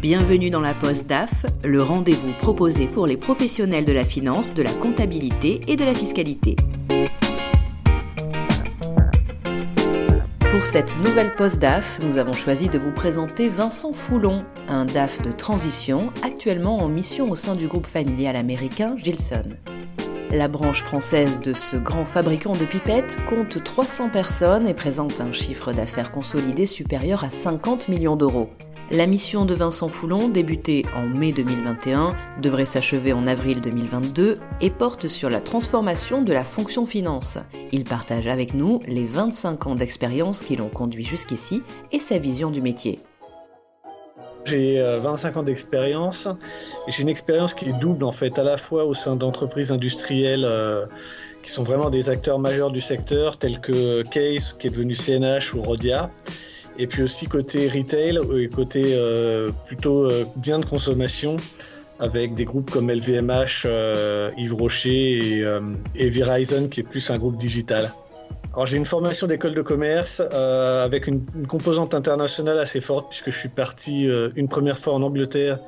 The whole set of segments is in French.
Bienvenue dans la Poste DAF, le rendez-vous proposé pour les professionnels de la finance, de la comptabilité et de la fiscalité. Pour cette nouvelle Poste DAF, nous avons choisi de vous présenter Vincent Foulon, un DAF de transition actuellement en mission au sein du groupe familial américain Gilson. La branche française de ce grand fabricant de pipettes compte 300 personnes et présente un chiffre d'affaires consolidé supérieur à 50 millions d'euros. La mission de Vincent Foulon, débutée en mai 2021, devrait s'achever en avril 2022 et porte sur la transformation de la fonction finance. Il partage avec nous les 25 ans d'expérience qui l'ont conduit jusqu'ici et sa vision du métier. J'ai 25 euh, ans d'expérience et j'ai une expérience qui est double en fait, à la fois au sein d'entreprises industrielles euh, qui sont vraiment des acteurs majeurs du secteur, tels que Case qui est devenu CNH ou Rodia, et puis aussi côté retail et côté euh, plutôt bien de consommation avec des groupes comme LVMH, Yves Rocher et, Verizon qui est plus un groupe digital. Alors j'ai une formation d'école de commerce euh, avec une, composante internationale assez forte puisque je suis parti euh, une première fois en Angleterre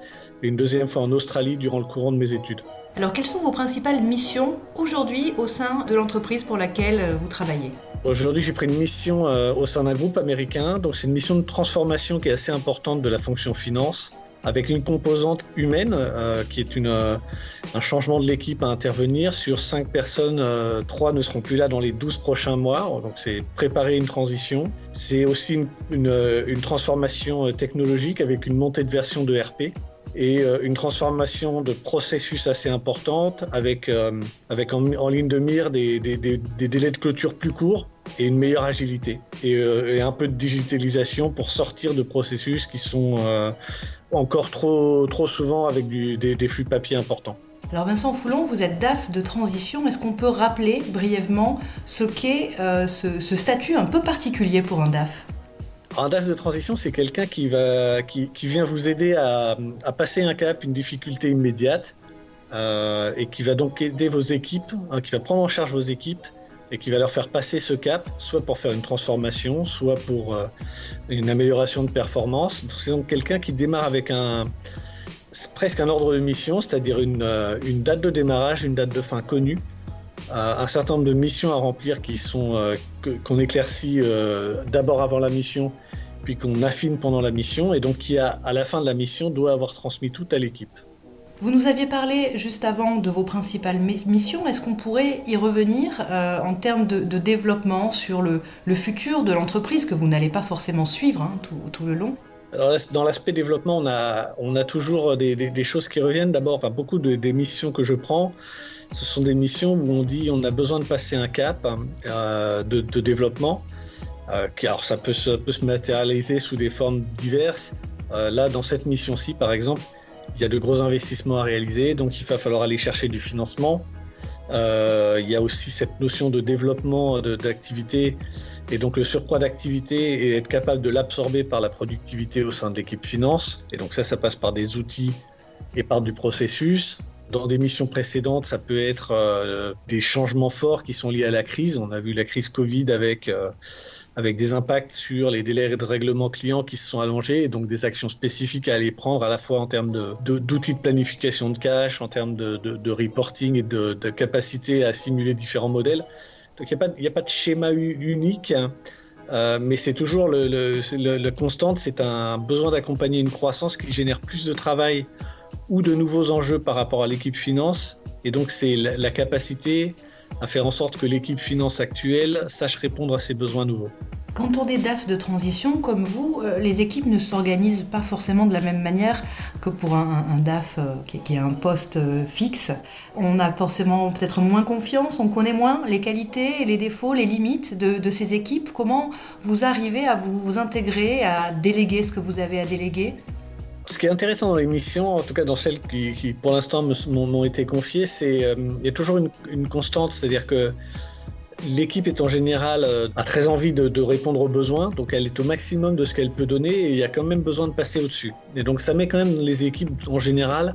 et une deuxième fois en Australie durant le courant de mes études. Alors quelles sont vos principales missions aujourd'hui au sein de l'entreprise pour laquelle euh, vous travaillez? Aujourd'hui j'ai pris une mission au sein d'un groupe américain, donc c'est une mission de transformation qui est assez importante de la fonction finance avec une composante humaine euh, qui est une, euh, un changement de l'équipe à intervenir. Sur cinq personnes, euh, trois ne seront plus là dans les 12 prochains mois. Donc c'est préparer une transition. C'est aussi une, une, une, transformation technologique avec une montée de version de RP et une transformation de processus assez importante avec, avec en, ligne de mire des, délais de clôture plus courts et une meilleure agilité et, et, un peu de digitalisation pour sortir de processus qui sont encore trop, trop souvent avec des, flux papier importants. Alors Vincent Foulon, vous êtes DAF de transition. Est-ce qu'on peut rappeler brièvement ce qu'est euh, ce, statut un peu particulier pour un DAF? Un DAF de transition, c'est quelqu'un qui, qui, vient vous aider à, passer un cap, une difficulté immédiate, euh, et qui va donc aider vos équipes, hein, qui va prendre en charge vos équipes et qui va leur faire passer ce cap, soit pour faire une transformation, soit pour euh, une amélioration de performance. C'est donc quelqu'un qui démarre avec un presque un ordre de mission, c'est-à-dire une, euh, une, date de démarrage, une date de fin connue, un certain nombre de missions à remplir qui sont qu'on éclaircit d'abord avant la mission, puis qu'on affine pendant la mission, et donc qui à la fin de la mission doit avoir transmis tout à l'équipe. Vous nous aviez parlé juste avant de vos principales missions. Est-ce qu'on pourrait y revenir euh, en termes de, développement sur le, futur de l'entreprise que vous n'allez pas forcément suivre hein, tout, le long? Alors, dans l'aspect développement, on a, on a toujours des, choses qui reviennent. D'abord, enfin, beaucoup de, des missions que je prends, ce sont des missions où on dit on a besoin de passer un cap euh, de, développement. Euh, alors, ça peut, se matérialiser sous des formes diverses. là, dans cette mission-ci, par exemple, il y a de gros investissements à réaliser, donc il va falloir aller chercher du financement. Euh, il y a aussi cette notion de développement d'activité et donc le surcroît d'activité et être capable de l'absorber par la productivité au sein de l'équipe finance. Et donc ça, ça passe par des outils et par du processus. Dans des missions précédentes, ça peut être euh, des changements forts qui sont liés à la crise. On a vu la crise Covid avec euh, avec des impacts sur les délais de règlement client qui se sont allongés et donc des actions spécifiques à aller prendre à la fois en termes d'outils de, de, planification de cash, en termes de, de reporting et de, capacité à simuler différents modèles. Donc il n'y a, a, pas de schéma unique, hein. euh, mais c'est toujours le, le, le, constante, c'est un besoin d'accompagner une croissance qui génère plus de travail ou de nouveaux enjeux par rapport à l'équipe finance. Et donc c'est la, capacité à faire en sorte que l'équipe finance actuelle sache répondre à ces besoins nouveaux. Quand on est DAF de transition comme vous, euh, les équipes ne s'organisent pas forcément de la même manière que pour un, DAF euh, qui, a un poste euh, fixe. On a forcément peut-être moins confiance, on connaît moins les qualités, les défauts, les limites de, ces équipes. Comment vous arrivez à vous intégrer, à déléguer ce que vous avez à déléguer? Ce qui est intéressant dans les missions, en tout cas dans celles qui, pour l'instant m'ont été confiées, c'est euh, il y a toujours une, constante, c'est-à-dire que l'équipe est en général euh, a très envie de, répondre aux besoins, donc elle est au maximum de ce qu'elle peut donner et il y a quand même besoin de passer au-dessus. Et donc ça met quand même les équipes en général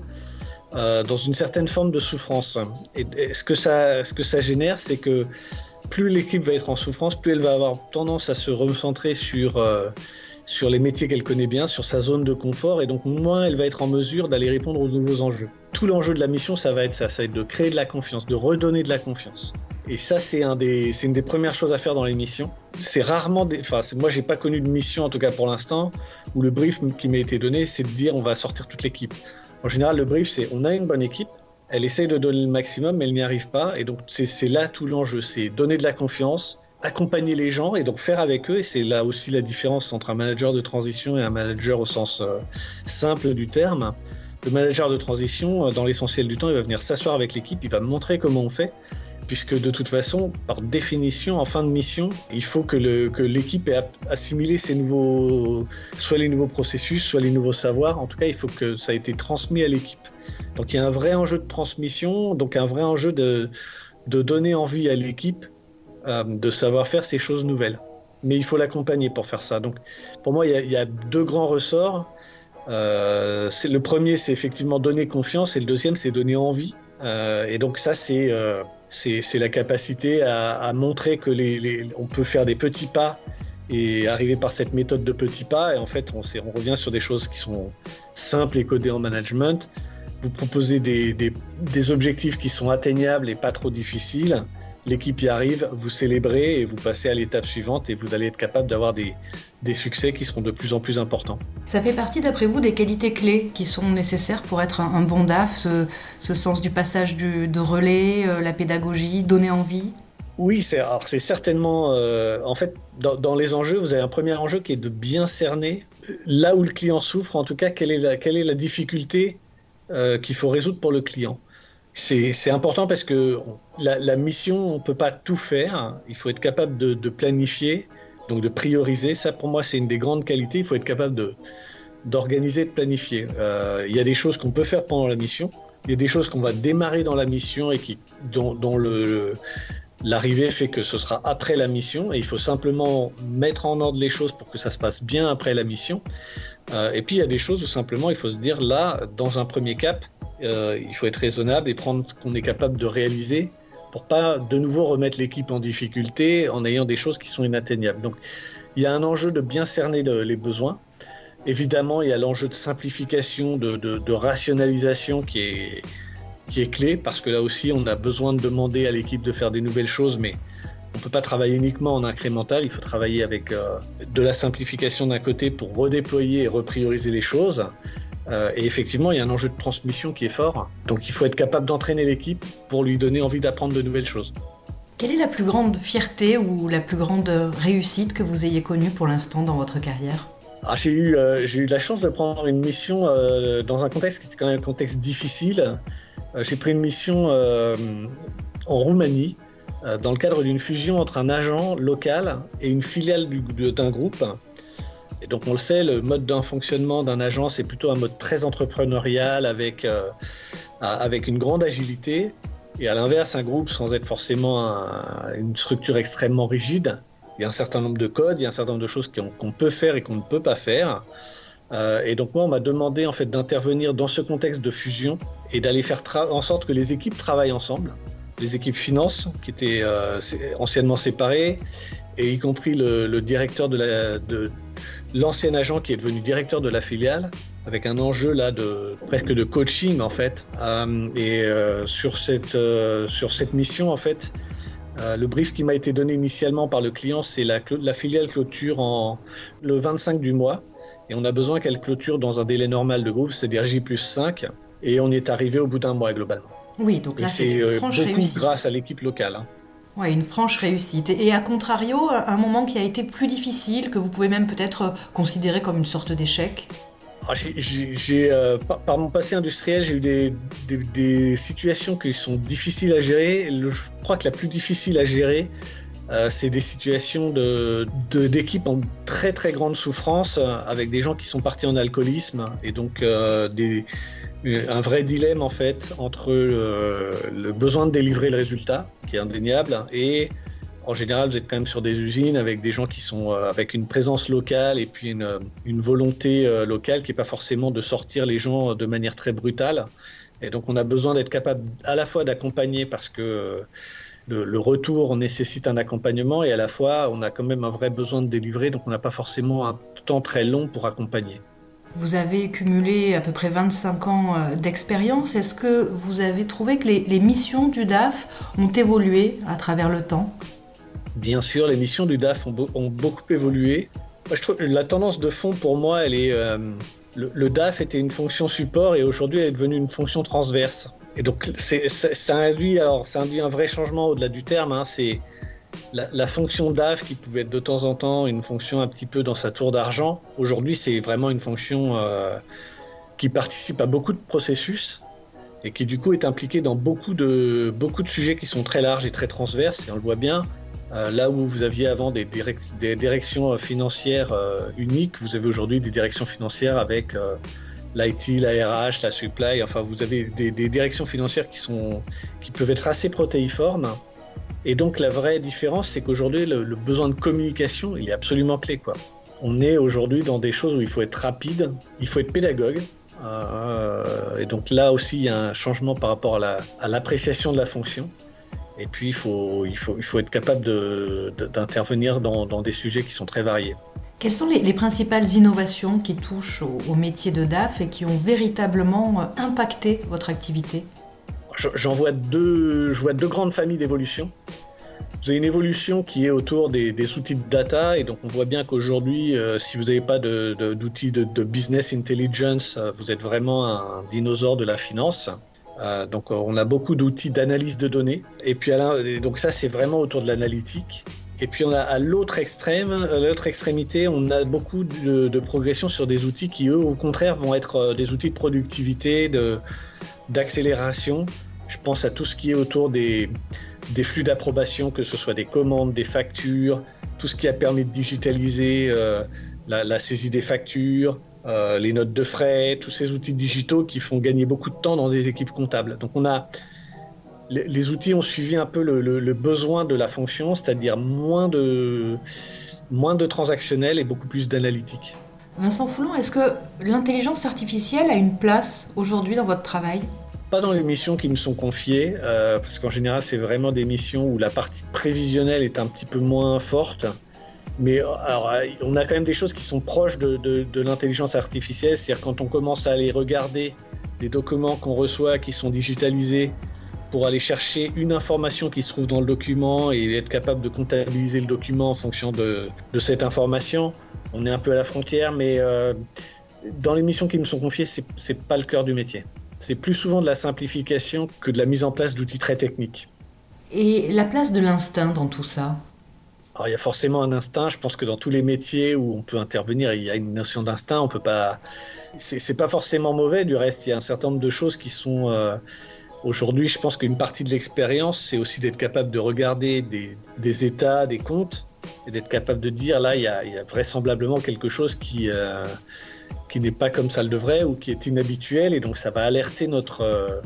euh, dans une certaine forme de souffrance. Et, ce que ça, ce que ça génère, c'est que plus l'équipe va être en souffrance, plus elle va avoir tendance à se recentrer sur sur les métiers qu'elle connaît bien, sur sa zone de confort, et donc moins elle va être en mesure d'aller répondre aux nouveaux enjeux. Tout l'enjeu de la mission, ça va être ça, ça va être de créer de la confiance, de redonner de la confiance. Et ça, c'est un une des premières choses à faire dans les missions. C'est rarement, des, enfin, moi, j'ai pas connu de mission, en tout cas pour l'instant, où le brief qui m'a été donné, c'est de dire on va sortir toute l'équipe. En général, le brief, c'est on a une bonne équipe, elle essaye de donner le maximum, mais elle n'y arrive pas, et donc c'est là tout l'enjeu, c'est donner de la confiance, accompagner les gens et donc faire avec eux. Et c'est là aussi la différence entre un manager de transition et un manager au sens euh, simple du terme. Le manager de transition, euh, dans l'essentiel du temps, il va venir s'asseoir avec l'équipe, il va montrer comment on fait, puisque de toute façon, par définition, en fin de mission, il faut que l'équipe ait assimilé ces nouveaux, soit les nouveaux processus, soit les nouveaux savoirs. En tout cas, il faut que ça ait été transmis à l'équipe. Donc il y a un vrai enjeu de transmission, donc un vrai enjeu de, de donner envie à l'équipe euh, de savoir faire ces choses nouvelles. Mais il faut l'accompagner pour faire ça. Donc, pour moi, il y a, deux grands ressorts. Euh, le premier, c'est effectivement donner confiance, et le deuxième, c'est donner envie. Euh, et donc ça, c'est la capacité à, montrer que les, on peut faire des petits pas et arriver par cette méthode de petits pas. Et en fait, on, on revient sur des choses qui sont simples et codées en management. Vous proposez des, des objectifs qui sont atteignables et pas trop difficiles l'équipe y arrive, vous célébrez et vous passez à l'étape suivante et vous allez être capable d'avoir des, des, succès qui seront de plus en plus importants. Ça fait partie, d'après vous, des qualités clés qui sont nécessaires pour être un, bon DAF, ce, sens du passage du, de relais, euh, la pédagogie, donner envie? Oui, c'est c'est certainement euh, en fait dans, les enjeux, vous avez un premier enjeu qui est de bien cerner euh, là où le client souffre, en tout cas quelle est la, quelle est la difficulté qu'il faut résoudre pour le client. C'est important parce que la, mission, on ne peut pas tout faire. Il faut être capable de, planifier, donc de prioriser. Ça, pour moi, c'est une des grandes qualités. Il faut être capable d'organiser, de, planifier. Euh, il y a des choses qu'on peut faire pendant la mission. Il y a des choses qu'on va démarrer dans la mission et qui, dont, l'arrivée fait que ce sera après la mission. Et il faut simplement mettre en ordre les choses pour que ça se passe bien après la mission. Euh, et puis, il y a des choses où simplement, il faut se dire là, dans un premier cap, euh, il faut être raisonnable et prendre ce qu'on est capable de réaliser pour pas de nouveau remettre l'équipe en difficulté en ayant des choses qui sont inatteignables. Donc il y a un enjeu de bien cerner les besoins. Évidemment, il y a l'enjeu de simplification, de, rationalisation qui est, clé parce que là aussi, on a besoin de demander à l'équipe de faire des nouvelles choses, mais on ne peut pas travailler uniquement en incrémental, il faut travailler avec euh, de la simplification d'un côté pour redéployer et reprioriser les choses. Euh, et effectivement, il y a un enjeu de transmission qui est fort. Donc il faut être capable d'entraîner l'équipe pour lui donner envie d'apprendre de nouvelles choses. Quelle est la plus grande fierté ou la plus grande réussite que vous ayez connue pour l'instant dans votre carrière? Ah, j'ai eu, euh, eu la chance de prendre une mission euh, dans un contexte qui était quand même un contexte difficile. j'ai pris une mission en Roumanie dans le cadre d'une fusion entre un agent local et une filiale d'un groupe. Et donc on le sait, le mode d'un fonctionnement d'un agent, c'est plutôt un mode très entrepreneurial avec, euh, avec une grande agilité. Et à l'inverse, un groupe, sans être forcément une structure extrêmement rigide, il y a un certain nombre de codes, il y a un certain nombre de choses qu'on peut faire et qu'on ne peut pas faire. Euh, et donc moi, on m'a demandé en fait d'intervenir dans ce contexte de fusion et d'aller faire en sorte que les équipes travaillent ensemble. Les équipes finance, qui étaient euh, anciennement séparées, et y compris le, le directeur de la, de, l'ancien agent qui est devenu directeur de la filiale, avec un enjeu là de presque de coaching en fait. Euh, et euh, sur cette euh, sur cette mission en fait, le brief qui m'a été donné initialement par le client, c'est la, la filiale clôture en le 25 du mois, et on a besoin qu'elle clôture dans un délai normal de groupe, c'est-à-dire J plus 5, et on est arrivé au bout d'un mois globalement. Oui, donc là c'est beaucoup grâce à l'équipe locale. Hein. Oui, une franche réussite. Et, à contrario, un moment qui a été plus difficile, que vous pouvez même peut-être considérer comme une sorte d'échec? Ah, euh, par, mon passé industriel, j'ai eu des, situations qui sont difficiles à gérer. je crois que la plus difficile à gérer, euh, c'est des situations de, d'équipes en très très grande souffrance, avec des gens qui sont partis en alcoolisme et donc euh, des, un vrai dilemme en fait entre le, besoin de délivrer le résultat, qui est indéniable, et en général, vous êtes quand même sur des usines avec des gens qui sont euh, avec une présence locale et puis une, une volonté euh, locale qui n'est pas forcément de sortir les gens de manière très brutale. Et donc, on a besoin d'être capable à la fois d'accompagner parce que le, retour nécessite un accompagnement et à la fois on a quand même un vrai besoin de délivrer, donc on n'a pas forcément un temps très long pour accompagner. Vous avez cumulé à peu près 25 ans euh, d'expérience. Est-ce que vous avez trouvé que les, missions du DAF ont évolué à travers le temps? Bien sûr, les missions du DAF ont, beaucoup évolué. je trouve, la tendance de fond pour moi, elle est... Euh, le, DAF était une fonction support et aujourd'hui elle est devenue une fonction transverse. Et donc ça, induit, alors, ça induit un vrai changement au-delà du terme. Hein. c'est la, fonction DAF qui pouvait être de temps en temps une fonction un petit peu dans sa tour d'argent. Aujourd'hui, c'est vraiment une fonction euh, qui participe à beaucoup de processus et qui du coup est impliquée dans beaucoup de, beaucoup de sujets qui sont très larges et très transverses. Et on le voit bien, euh, là où vous aviez avant des, directions euh, financières uniques, vous avez aujourd'hui des directions financières avec l'IT, la RH, la supply. Enfin, vous avez des, directions financières qui, sont, qui peuvent être assez protéiformes et donc la vraie différence, c'est qu'aujourd'hui, le, besoin de communication, il est absolument clé. Quoi. On est aujourd'hui dans des choses où il faut être rapide, il faut être pédagogue. Euh, et donc là aussi, il y a un changement par rapport à l'appréciation de la fonction. Et puis, il faut, il faut, il faut être capable d'intervenir dans, dans, des sujets qui sont très variés. Quelles sont les, principales innovations qui touchent au, métier de DAF et qui ont véritablement impacté votre activité? J'en vois deux, je vois deux grandes familles d'évolution. Vous avez une évolution qui est autour des, outils de data, et donc on voit bien qu'aujourd'hui, euh, si vous n'avez pas d'outils de, business intelligence, euh, vous êtes vraiment un dinosaure de la finance. Euh, donc on a beaucoup d'outils d'analyse de données, et puis donc ça c'est vraiment autour de l'analytique. Et puis on a à l'autre extrême, à l'autre extrémité, on a beaucoup de, de, progression sur des outils qui eux, au contraire, vont être des outils de productivité, d'accélération. Je pense à tout ce qui est autour des, flux d'approbation, que ce soit des commandes, des factures, tout ce qui a permis de digitaliser euh, la, saisie des factures, euh, les notes de frais, tous ces outils digitaux qui font gagner beaucoup de temps dans des équipes comptables. Donc on a les, outils ont suivi un peu le, besoin de la fonction, c'est-à-dire moins de, moins de transactionnel et beaucoup plus d'analytique. Vincent Foulon, est-ce que l'intelligence artificielle a une place aujourd'hui dans votre travail? Pas dans les missions qui me sont confiées, euh, parce qu'en général, c'est vraiment des missions où la partie prévisionnelle est un petit peu moins forte. Mais alors, on a quand même des choses qui sont proches de, de, l'intelligence artificielle. C'est-à-dire quand on commence à aller regarder des documents qu'on reçoit qui sont digitalisés pour aller chercher une information qui se trouve dans le document et être capable de comptabiliser le document en fonction de, de cette information, on est un peu à la frontière. Mais euh, dans les missions qui me sont confiées, c'est pas le cœur du métier c'est plus souvent de la simplification que de la mise en place d'outils très techniques. Et la place de l'instinct dans tout ça? Alors, il y a forcément un instinct. Je pense que dans tous les métiers où on peut intervenir, il y a une notion d'instinct. On peut pas. C'est pas forcément mauvais. Du reste, il y a un certain nombre de choses qui sont. Euh, aujourd'hui, je pense qu'une partie de l'expérience, c'est aussi d'être capable de regarder des, états, des comptes, et d'être capable de dire là, il y a, vraisemblablement quelque chose qui, euh, qui n'est pas comme ça le devrait ou qui est inhabituel et donc ça va alerter notre euh,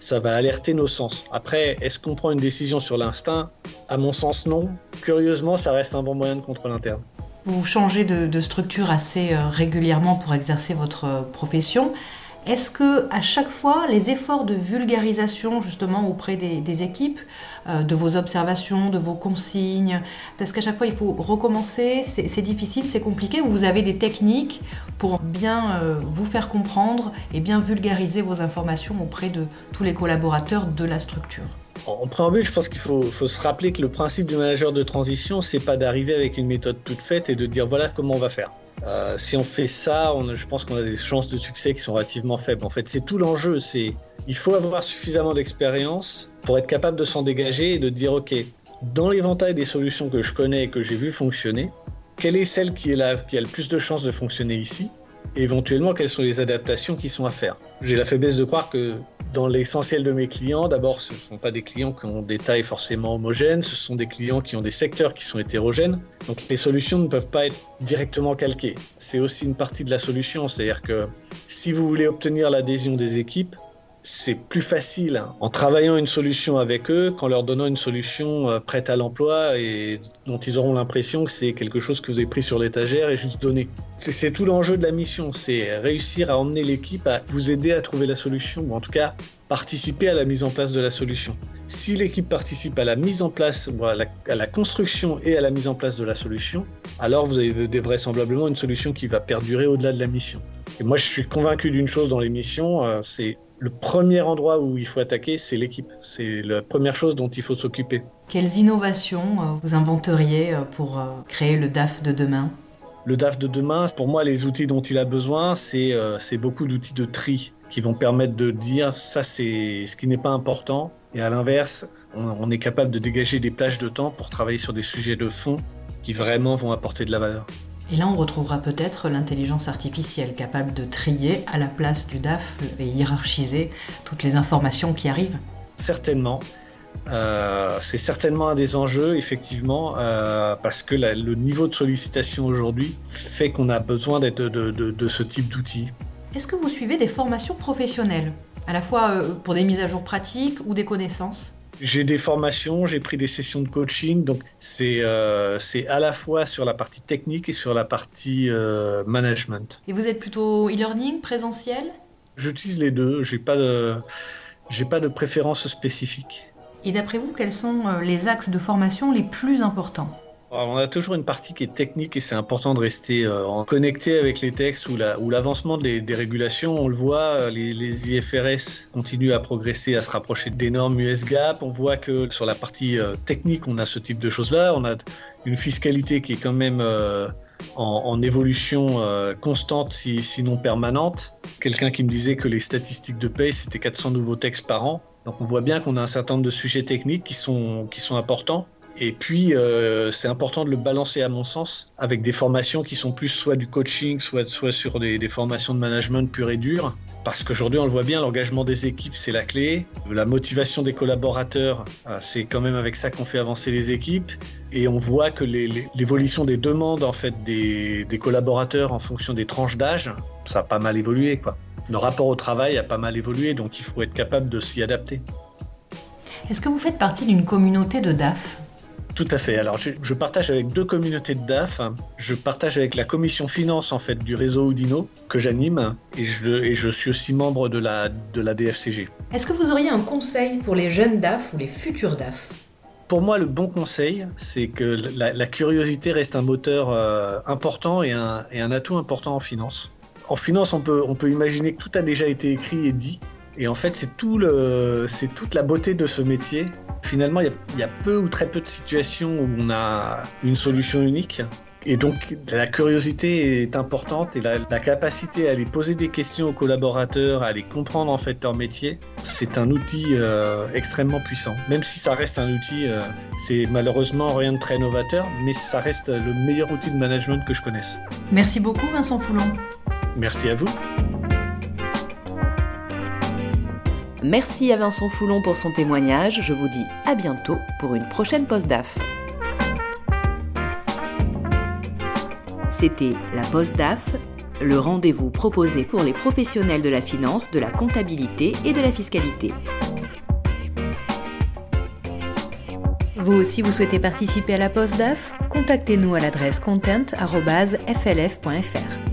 ça va alerter nos sens. Après, est-ce qu'on prend une décision sur l'instinct? À mon sens, non. Curieusement, ça reste un bon moyen de contrôle interne. Vous changez de, structure assez euh, régulièrement pour exercer votre profession. Est-ce que à chaque fois, les efforts de vulgarisation justement auprès des, équipes, euh, de vos observations, de vos consignes, est-ce qu'à chaque fois il faut recommencer? C'est difficile, c'est compliqué Ou vous avez des techniques pour bien euh, vous faire comprendre et bien vulgariser vos informations auprès de tous les collaborateurs de la structure? En préambule, je pense qu'il faut, se rappeler que le principe du manager de transition, c'est pas d'arriver avec une méthode toute faite et de dire voilà comment on va faire. Euh, si on fait ça, je pense qu'on a des chances de succès qui sont relativement faibles. En fait, c'est tout l'enjeu. C'est il faut avoir suffisamment d'expérience pour être capable de s'en dégager et de dire ok, dans l'éventail des solutions que je connais et que j'ai vu fonctionner, quelle est celle qui, qui a le plus de chances de fonctionner ici? Et éventuellement quelles sont les adaptations qui sont à faire? J'ai la faiblesse de croire que dans l'essentiel de mes clients, d'abord, ce ne sont pas des clients qui ont des tailles forcément homogènes, ce sont des clients qui ont des secteurs qui sont hétérogènes. Donc les solutions ne peuvent pas être directement calquées. C'est aussi une partie de la solution, c'est-à-dire que si vous voulez obtenir l'adhésion des équipes, c'est plus facile en travaillant une solution avec eux qu'en leur donnant une solution euh, prête à l'emploi et dont ils auront l'impression que c'est quelque chose que vous avez pris sur l'étagère et juste donné. C'est tout l'enjeu de la mission, c'est réussir à emmener l'équipe à vous aider à trouver la solution ou en tout cas participer à la mise en place de la solution. Si l'équipe participe à la mise en place, à la, construction et à la mise en place de la solution, alors vous avez vraisemblablement une solution qui va perdurer au-delà de la mission. Et moi, je suis convaincu d'une chose dans les missions, euh, c'est le premier endroit où il faut attaquer, c'est l'équipe. C'est la première chose dont il faut s'occuper. Quelles innovations euh, vous inventeriez euh, pour créer le DAF de demain? Le DAF de demain, pour moi, les outils dont il a besoin, c'est beaucoup d'outils de tri qui vont permettre de dire ça, c'est ce qui n'est pas important et à l'inverse, on, est capable de dégager des plages de temps pour travailler sur des sujets de fond qui vraiment vont apporter de la valeur. Et là, on retrouvera peut-être l'intelligence artificielle capable de trier à la place du DAF et hiérarchiser toutes les informations qui arrivent. Certainement. Euh, c'est certainement un des enjeux, effectivement, euh, parce que le niveau de sollicitation aujourd'hui fait qu'on a besoin de, de ce type d'outils. Est-ce que vous suivez des formations professionnelles à la fois euh, pour des mises à jour pratiques ou des connaissances? J'ai des formations, j'ai pris des sessions de coaching, donc c'est euh, à la fois sur la partie technique et sur la partie euh, management. Et vous êtes plutôt e-learning, présentiel? J'utilise les deux, j'ai pas de j'ai pas de préférence spécifique. Et d'après vous, quels sont les axes de formation les plus importants? On a toujours une partie qui est technique et c'est important de rester euh, connecté avec les textes ou l'avancement des, régulations. On le voit, euh, les, IFRS continuent à progresser, à se rapprocher des normes US GAP. On voit que sur la partie euh, technique, on a ce type de choses-là. On a une fiscalité qui est quand même en, évolution constante, sinon permanente. Quelqu'un qui me disait que les statistiques de paie, c'était 400 nouveaux textes par an. Donc on voit bien qu'on a un certain nombre de sujets techniques qui sont importants. Et puis, euh, c'est important de le balancer, à mon sens, avec des formations qui sont plus soit du coaching, soit, soit sur des, formations de management pur et dur. Parce qu'aujourd'hui, on le voit bien, l'engagement des équipes, c'est la clé. La motivation des collaborateurs, euh, c'est quand même avec ça qu'on fait avancer les équipes. Et on voit que l'évolution des demandes en fait, des, des, collaborateurs en fonction des tranches d'âge, ça a pas mal évolué. Quoi. Le rapport au travail a pas mal évolué, donc il faut être capable de s'y adapter. Est-ce que vous faites partie d'une communauté de DAF tout à fait. Alors, je, partage avec deux communautés de DAF. Je partage avec la commission finance en fait du réseau Oudino que j'anime et je, suis aussi membre de la, de la DFCG. Est-ce que vous auriez un conseil pour les jeunes DAF ou les futurs DAF? Pour moi, le bon conseil, c'est que la, curiosité reste un moteur euh, important et un, et un, atout important en finance. En finance, on peut, on peut imaginer que tout a déjà été écrit et dit, et en fait, c'est tout le, c'est toute la beauté de ce métier. Finalement, il y, a peu ou très peu de situations où on a une solution unique. Et donc, la curiosité est importante et la, capacité à aller poser des questions aux collaborateurs, à aller comprendre en fait leur métier, c'est un outil euh, extrêmement puissant. Même si ça reste un outil, euh, c'est malheureusement rien de très novateur, mais ça reste le meilleur outil de management que je connaisse. Merci beaucoup, Vincent Foulon. Merci à vous. Merci à Vincent Foulon pour son témoignage. Je vous dis à bientôt pour une prochaine Poste DAF. C'était la Poste DAF, le rendez-vous proposé pour les professionnels de la finance, de la comptabilité et de la fiscalité. Vous aussi, vous souhaitez participer à la Poste DAF? Contactez-nous à l'adresse content.flf.fr.